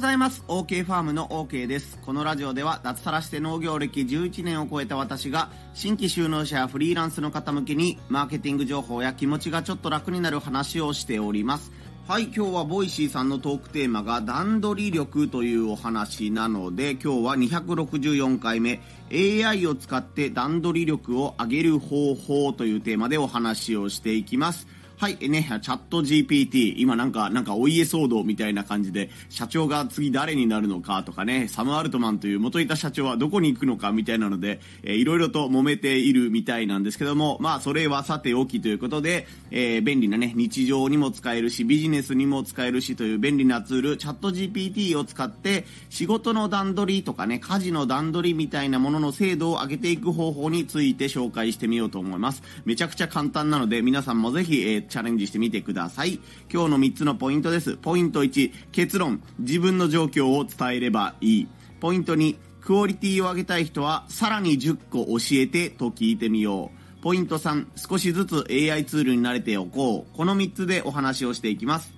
ざいます。OK ファームの OK です。このラジオでは脱サラして農業歴11年を超えた私が新規就農者やフリーランスの方向けにマーケティング情報や気持ちがちょっと楽になる話をしております。はい今日は Voicy さんのトークテーマが段取り力というお話なので今日は264回目 AI を使って段取り力を上げる方法というテーマでお話をしていきます。はい、ね、チャット GPT、今なんか、なんかお家騒動みたいな感じで、社長が次誰になるのかとかね、サム・アルトマンという元いた社長はどこに行くのかみたいなので、えー、いろいろと揉めているみたいなんですけども、まあ、それはさておきということで、えー、便利なね、日常にも使えるし、ビジネスにも使えるしという便利なツール、チャット GPT を使って、仕事の段取りとかね、家事の段取りみたいなものの精度を上げていく方法について紹介してみようと思います。めちゃくちゃ簡単なので、皆さんもぜひ、えーチャレンジしてみてください。今日の3つのポイントです。ポイント1、結論、自分の状況を伝えればいい。ポイント2、クオリティを上げたい人はさらに10個教えてと聞いてみよう。ポイント3、少しずつ AI ツールに慣れておこう。この3つでお話をしていきます。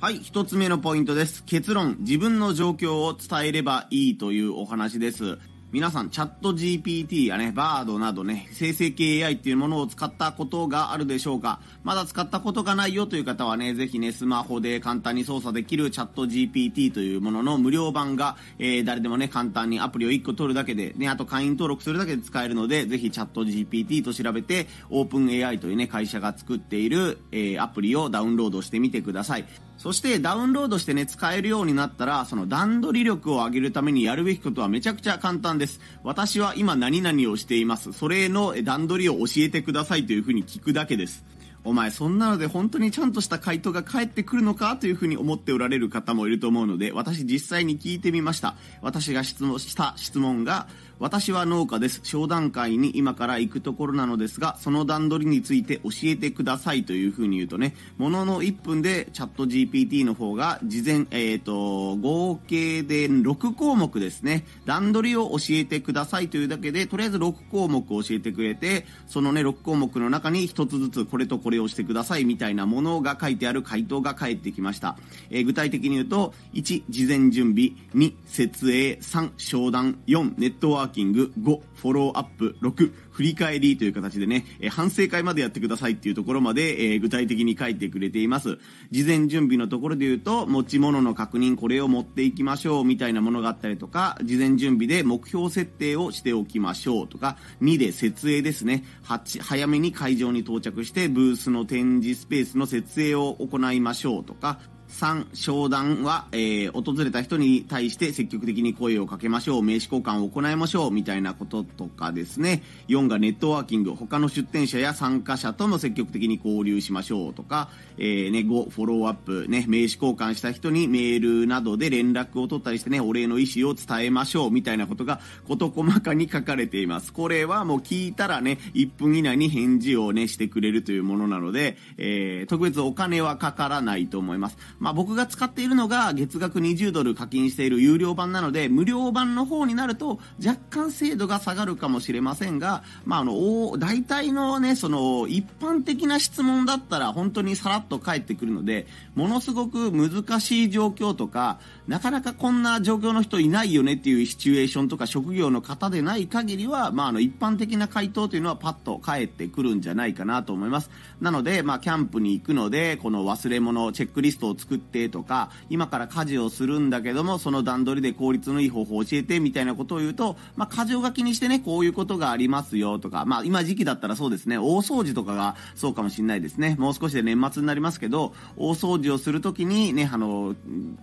はい、1つ目のポイントです。結論、自分の状況を伝えればいいというお話です。皆さん、チャット GPT やね、バードなどね、生成系 AI っていうものを使ったことがあるでしょうか？まだ使ったことがないよという方はね、ぜひね、スマホで簡単に操作できるチャット GPT というものの無料版が、えー、誰でもね、簡単にアプリを1個取るだけで、ね、あと会員登録するだけで使えるので、ぜひチャット GPT と調べて、オープン AI というね、会社が作っている、えー、アプリをダウンロードしてみてください。そしてダウンロードしてね、使えるようになったら、その段取り力を上げるためにやるべきことはめちゃくちゃ簡単です。私は今何々をしています。それの段取りを教えてくださいというふうに聞くだけです。お前そんなので本当にちゃんとした回答が返ってくるのかというふうに思っておられる方もいると思うので、私実際に聞いてみました。私が質問した質問が、私は農家です。商談会に今から行くところなのですが、その段取りについて教えてくださいというふうに言うとね、ものの1分でチャット GPT の方が事前、えっ、ー、と、合計で6項目ですね、段取りを教えてくださいというだけで、とりあえず6項目を教えてくれて、そのね、6項目の中に1つずつこれとこれをしてくださいみたいなものが書いてある回答が返ってきました。えー、具体的に言うと、1、事前準備、2、設営、3、商談、4、ネットワーキング、5、フォローアップ、6、振り返りという形でね、え反省会までやってくださいっていうところまで、え具体的に書いてくれています。事前準備のところで言うと、持ち物の確認、これを持っていきましょうみたいなものがあったりとか、事前準備で目標設定をしておきましょうとか、2で設営ですね。8、早めに会場に到着して、ブースの展示スペースの設営を行いましょうとか、3、商談は、えー、訪れた人に対して積極的に声をかけましょう、名刺交換を行いましょう、みたいなこととかですね。4がネットワーキング、他の出店者や参加者とも積極的に交流しましょうとか、えー、ね、5、フォローアップ、ね、名刺交換した人にメールなどで連絡を取ったりしてね、お礼の意思を伝えましょう、みたいなことが事細かに書かれています。これはもう聞いたらね、1分以内に返事をね、してくれるというものなので、えー、特別お金はかからないと思います。まあ、僕が使っているのが月額20ドル課金している有料版なので、無料版の方になると若干精度が下がるかもしれませんが、まあ、あの、大体のね、その、一般的な質問だったら本当にさらっと返ってくるので、ものすごく難しい状況とか、なかなかこんな状況の人いないよねっていうシチュエーションとか職業の方でない限りは、まあ、あの、一般的な回答というのはパッと返ってくるんじゃないかなと思います。なので、まあ、キャンプに行くので、この忘れ物、チェックリストを作作ってとか、今から家事をするんだけども、その段取りで効率のいい方法を教えてみたいなことを言うと、まあ、箇条書きにしてね、こういうことがありますよとか、まあ、今時期だったらそうですね、大掃除とかがそうかもしれないですね。もう少しで年末になりますけど、大掃除をするときにね、あの、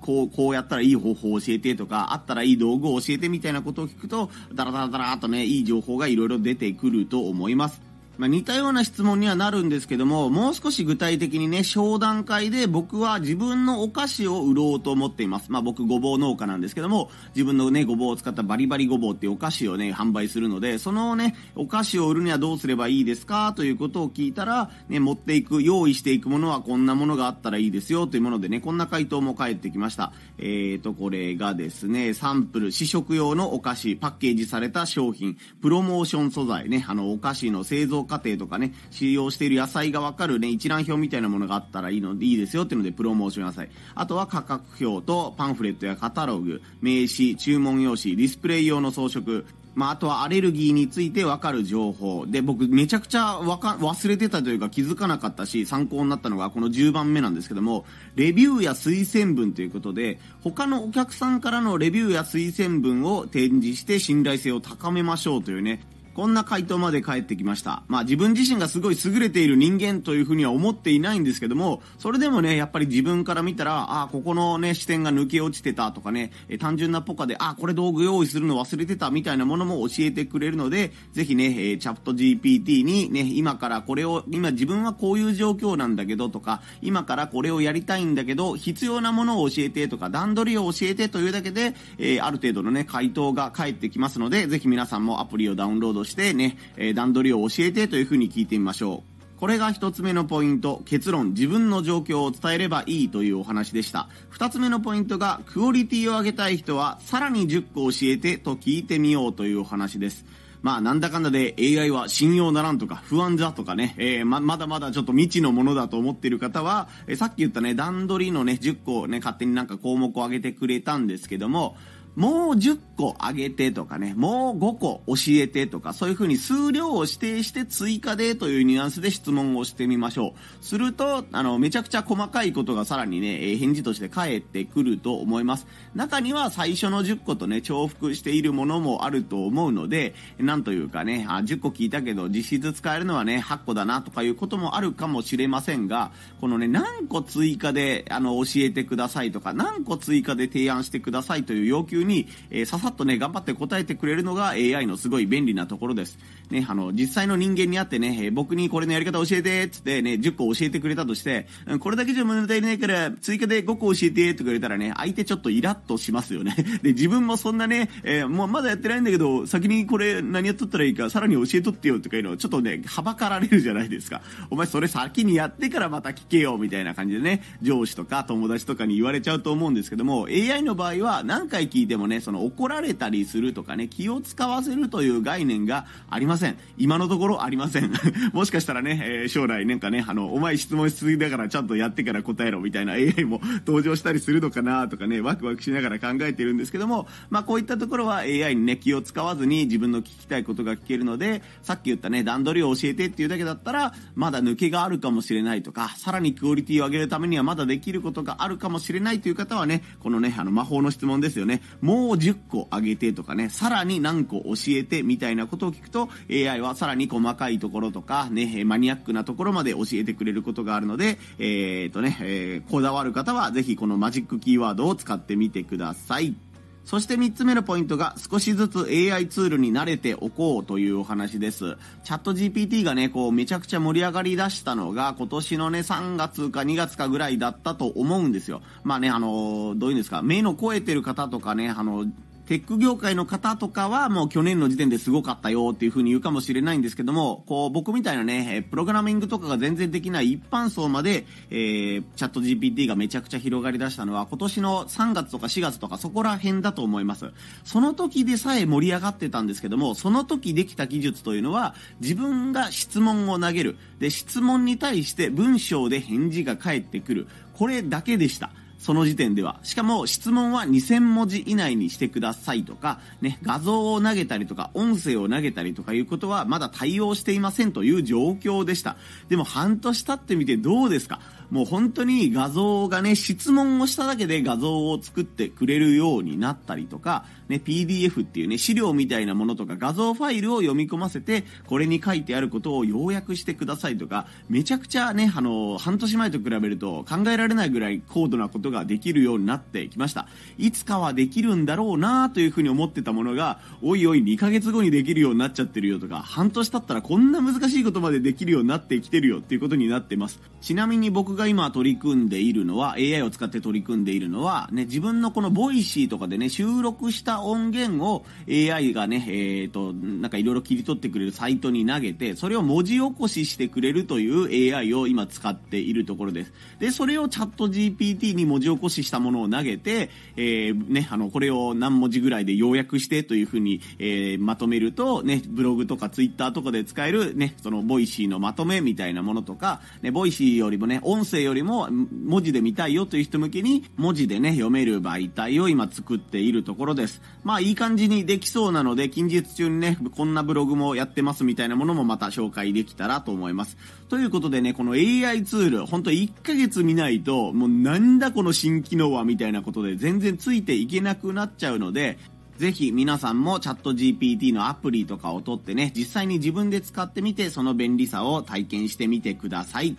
こう、こうやったらいい方法を教えてとか、あったらいい道具を教えてみたいなことを聞くと、ダラダラダラとね、いい情報がいろいろ出てくると思います。まあ、似たような質問にはなるんですけども、もう少し具体的にね、商談会で僕は自分のお菓子を売ろうと思っています。まあ、僕ごぼう農家なんですけども、自分のね、ごぼうを使ったバリバリごぼうっていうお菓子をね、販売するので、そのね、お菓子を売るにはどうすればいいですか？ということを聞いたら、ね、持っていく、用意していくものはこんなものがあったらいいですよというものでね、こんな回答も返ってきました。えーと、これがですね、サンプル、試食用のお菓子、パッケージされた商品、プロモーション素材ね、あの、お菓子の製造過程とかね、使用している野菜がわかるね、一覧表みたいなものがあったらいいので、いいですよっていうので、プロモーション野菜。あとは価格表とパンフレットやカタログ、名刺、注文用紙、ディスプレイ用の装飾、まあ、あとはアレルギーについてわかる情報。で、僕めちゃくちゃわか、忘れてたというか気づかなかったし、参考になったのがこの10番目なんですけども、レビューや推薦文ということで、他のお客さんからのレビューや推薦文を展示して信頼性を高めましょうというね、こんな回答まで返ってきました。まあ自分自身がすごい優れている人間というふうには思っていないんですけども、それでもね、やっぱり自分から見たら、ああ、ここのね、視点が抜け落ちてたとかね、え単純なポカで、ああ、これ道具用意するの忘れてたみたいなものも教えてくれるので、ぜひね、えチャット GPT にね、今からこれを、今自分はこういう状況なんだけどとか、今からこれをやりたいんだけど、必要なものを教えてとか、段取りを教えてというだけで、えー、ある程度のね、回答が返ってきますので、ぜひ皆さんもアプリをダウンロードしてね、え段取りを教えてというふうに聞いてみましょう。これが一つ目のポイント、結論、自分の状況を伝えればいいというお話でした。二つ目のポイントが、クオリティを上げたい人は、さらに10個教えてと聞いてみようというお話です。まあ、なんだかんだで AI は信用ならんとか不安だとかね、えー、ま、まだまだちょっと未知のものだと思っている方は、えー、さっき言ったね、段取りのね、10個ね、勝手になんか項目を上げてくれたんですけども、もう10個あげてとかね、もう5個教えてとか、そういうふうに数量を指定して追加でというニュアンスで質問をしてみましょう。すると、あの、めちゃくちゃ細かいことがさらにね、え返事として返ってくると思います。中には最初の10個とね、重複しているものもあると思うので、なんというかね、あ10個聞いたけど実質使えるのはね、8個だなとかいうこともあるかもしれませんが、このね、何個追加で、あの、教えてくださいとか、何個追加で提案してくださいという要求に、えー、ささっとね、頑張って答えてくれるのが AI のすごい便利なところです。ね、あの、実際の人間に会ってね、えー、僕にこれのやり方教えて、つってね、10個教えてくれたとして、うん、これだけじゃ物足りないから、追加で5個教えて、ってくれたらね、相手ちょっとイラッとしますよね。で、自分もそんなね、えー、もうまだやってないんだけど、先にこれ何やっとったらいいか、さらに教えとってよとかいうのをちょっとね、はばかられるじゃないですか。お前それ先にやってからまた聞けよ、みたいな感じでね、上司とか友達とかに言われちゃうと思うんですけども、AI の場合は何回聞いてもね、その怒られたりするとかね、気を使わせるという概念がありますせん。今のところありません。もしかしたらね、えー、将来なんかね、あの、お前質問しすぎだからちゃんとやってから答えろみたいな AI も登場したりするのかなとかね、ワクワクしながら考えてるんですけども、まあこういったところは AI にね、気を使わずに自分の聞きたいことが聞けるので、さっき言ったね、段取りを教えてっていうだけだったら、まだ抜けがあるかもしれないとか、さらにクオリティを上げるためにはまだできることがあるかもしれないという方はね、このね、あの魔法の質問ですよね。もう10個上げてとかね、さらに何個教えてみたいなことを聞くと AI はさらに細かいところとかね、マニアックなところまで教えてくれることがあるので、えー、とね、えー、こだわる方はぜひこのマジックキーワードを使ってみてください。そして3つ目のポイントが少しずつ AI ツールに慣れておこうというお話です。チャット GPT がね、こうめちゃくちゃ盛り上がり出したのが今年のね3月か2月かぐらいだったと思うんですよ。まあね、あの、どういうんですか、目の超えてる方とかね、あの、テック業界の方とかはもう去年の時点ですごかったよっていう風に言うかもしれないんですけども、こう僕みたいなね、プログラミングとかが全然できない一般層まで、えー、チャット GPT がめちゃくちゃ広がり出したのは今年の3月とか4月とかそこら辺だと思います。その時でさえ盛り上がってたんですけども、その時できた技術というのは自分が質問を投げる。で、質問に対して文章で返事が返ってくる。これだけでした。その時点では。しかも質問は2000文字以内にしてくださいとか、ね、画像を投げたりとか、音声を投げたりとかいうことはまだ対応していませんという状況でした。でも半年経ってみてどうですか？もう本当に画像がね、質問をしただけで画像を作ってくれるようになったりとか、ね、PDF っていうね、資料みたいなものとか画像ファイルを読み込ませて、これに書いてあることを要約してくださいとか、めちゃくちゃね、あの、半年前と比べると考えられないぐらい高度なことができるようになってきました。いつかはできるんだろうなというふうに思ってたものが、おいおい2ヶ月後にできるようになっちゃってるよとか、半年経ったらこんな難しいことまでできるようになってきてるよっていうことになってます。ちなみに僕がが今取り組んでいるのは、AI を使って取り組んでいるのは、ね、自分のこの Voicy とかでね、収録した音源を AI がね、えっ、ー、と、なんかいろいろ切り取ってくれるサイトに投げて、それを文字起こししてくれるという AI を今使っているところです。で、それをチャット GPT に文字起こししたものを投げて、えー、ね、あの、これを何文字ぐらいで要約してというふうに、えー、まとめると、ね、ブログとかツイッターとかで使える、ね、その、 Voicy のまとめみたいなものとか、ね、 Voicy よりもね、音声よりも文字で見たいよという人向けに、文字でね、読める媒体を今作っているところです。まあ、いい感じにできそうなので、近日中にね、こんなブログもやってますみたいなものもまた紹介できたらと思います。ということでね、この AI ツール、ほんと1ヶ月見ないと、もうなんだこの新機能はみたいなことで全然ついていけなくなっちゃうので、ぜひ皆さんもチャット GPT のアプリとかを取ってね、実際に自分で使ってみて、その便利さを体験してみてください。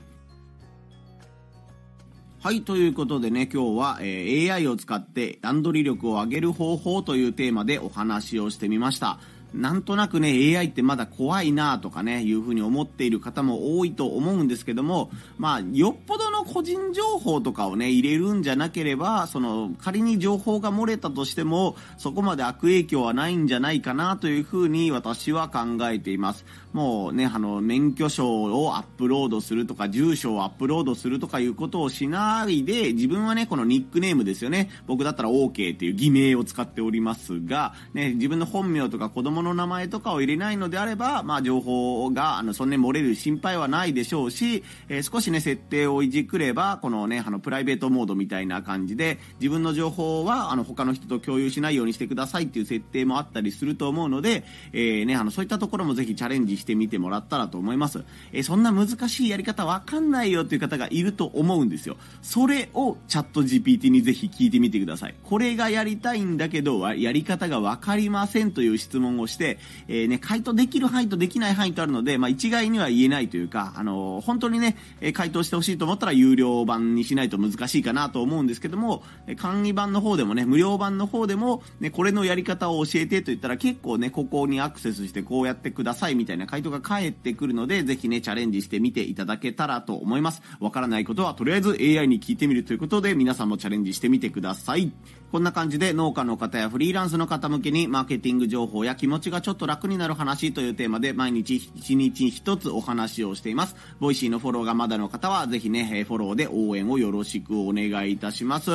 はい、ということでね、今日は、えー、AI を使って段取り力を上げる方法というテーマでお話をしてみました。なんとなくね、AI ってまだ怖いなとかね、いうふうに思っている方も多いと思うんですけども、まあ、よっぽどの個人情報とかをね、入れるんじゃなければ、その、仮に情報が漏れたとしても、そこまで悪影響はないんじゃないかなというふうに私は考えています。もうね、あの、免許証をアップロードするとか、住所をアップロードするとかいうことをしないで、自分はね、このニックネームですよね。僕だったら OK っていう偽名を使っておりますが、ね、自分の本名とか子供のの名前とかを入れないのであれば、まあ、情報が、あの、そんなに漏れる心配はないでしょうし、えー、少しね、設定をいじくれば、このね、あの、プライベートモードみたいな感じで、自分の情報は、あの、他の人と共有しないようにしてくださいっていう設定もあったりすると思うので、えー、ね、あの、そういったところもぜひチャレンジしてみてもらったらと思います。えー、そんな難しいやり方わかんないよっていう方がいると思うんですよ。それをチャット GPT にぜひ聞いてみてください。これがやりたいんだけど、やり方がわかりませんという質問をして、えー、ね、回答できる範囲とできない範囲とあるので、まあ、一概には言えないというか、あの、本当にね、回答してほしいと思ったら有料版にしないと難しいかなと思うんですけども、簡易版の方でもね、無料版の方でも、ね、これのやり方を教えてと言ったら結構ね、ここにアクセスしてこうやってくださいみたいな回答が返ってくるので、ぜひね、チャレンジしてみていただけたらと思います。わからないことはとりあえず AI に聞いてみるということで、皆さんもチャレンジしてみてください。こんな感じで農家の方やフリーランスの方向けにマーケティング情報や気持ちがちょっと楽になる話というテーマで毎日1日1つお話をしています。 Voicy のフォローがまだの方はぜひね、フォローで応援をよろしくお願いいたします。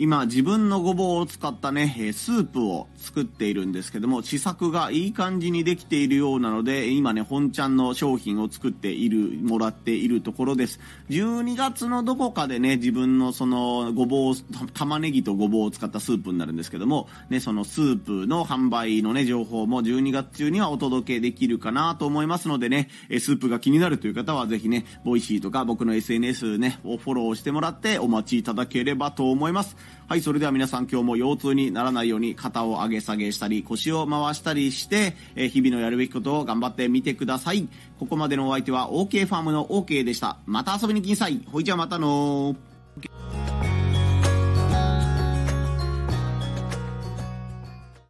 今自分のごぼうを使ったね、スープを作っているんですけども、試作がいい感じにできているようなので、今ね、本ちゃんの商品を作っている、もらっているところです。12月のどこかでね、自分のそのごぼう、玉ねぎとごぼうを使ったスープになるんですけども、ね、そのスープの販売のね、情報も12月中にはお届けできるかなと思いますのでね、スープが気になるという方はぜひね、 Voicy とか僕の SNS ね、をフォローしてもらってお待ちいただければと思います。はい、それでは皆さん今日も腰痛にならないように肩を上げ下げしたり腰を回したりして、え日々のやるべきことを頑張ってみてください。ここまでのお相手は OK ファームの OK でした。また遊びに来なさい。ほいじゃあまたのー。